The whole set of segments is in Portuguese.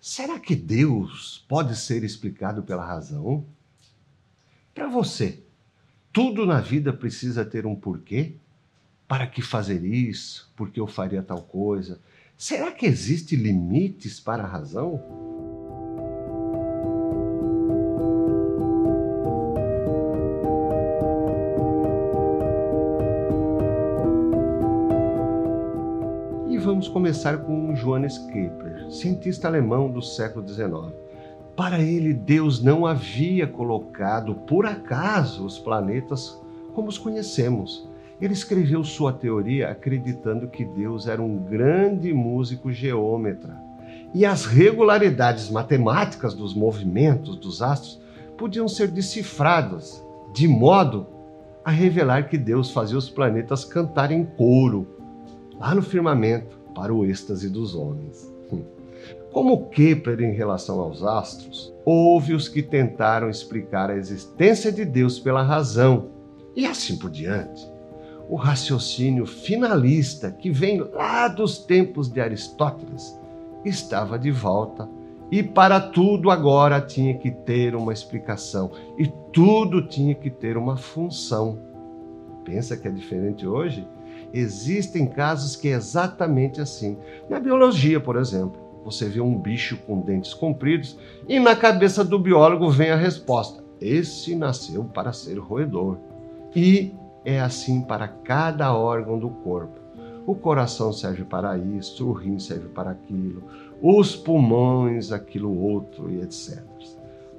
Será que Deus pode ser explicado pela razão? Para você, tudo na vida precisa ter um porquê? Para que fazer isso? Por que eu faria tal coisa? Será que existem limites para a razão? Vamos começar com Johannes Kepler, cientista alemão do século XIX. Para ele, Deus não havia colocado por acaso os planetas como os conhecemos. Ele escreveu sua teoria acreditando que Deus era um grande músico geômetra. E as regularidades matemáticas dos movimentos dos astros podiam ser decifradas de modo a revelar que Deus fazia os planetas cantarem coro lá no firmamento para o êxtase dos homens. Como Kepler em relação aos astros, houve os que tentaram explicar a existência de Deus pela razão, e assim por diante. O raciocínio finalista, que vem lá dos tempos de Aristóteles, estava de volta e para tudo agora tinha que ter uma explicação e tudo tinha que ter uma função. Pensa que é diferente hoje? Existem casos que é exatamente assim. Na biologia, por exemplo você vê um bicho com dentes compridos e na cabeça do biólogo vem a resposta: esse nasceu para ser roedor. E é assim para cada órgão do corpo. O coração serve para isso, o rim serve para aquilo, os pulmões, aquilo outro e etc.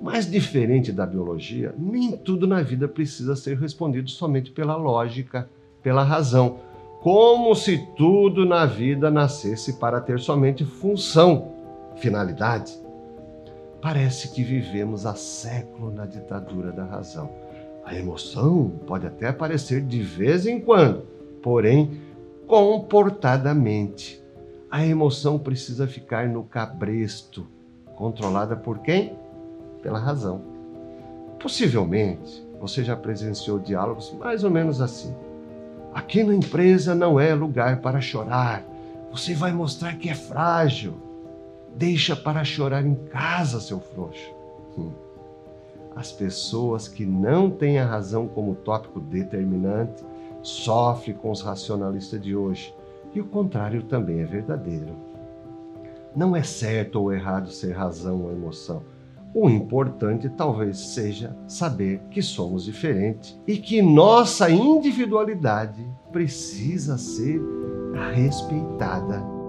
Mas diferente da biologia, nem tudo na vida precisa ser respondido somente pela lógica, pela razão como se tudo na vida nascesse para ter somente função, finalidade. Parece que vivemos há séculos na ditadura da razão. A emoção pode até aparecer de vez em quando, porém, comportadamente. A emoção precisa ficar no cabresto, controlada por quem? Pela razão. Possivelmente, você já presenciou diálogos mais ou menos assim. Aqui na empresa não é lugar para chorar. Você vai mostrar que é frágil. Deixa para chorar em casa, seu frouxo. As pessoas que não têm a razão como tópico determinante sofrem com os racionalistas de hoje. E o contrário também é verdadeiro. Não é certo ou errado ser razão ou emoção. O importante talvez seja saber que somos diferentes e que nossa individualidade precisa ser respeitada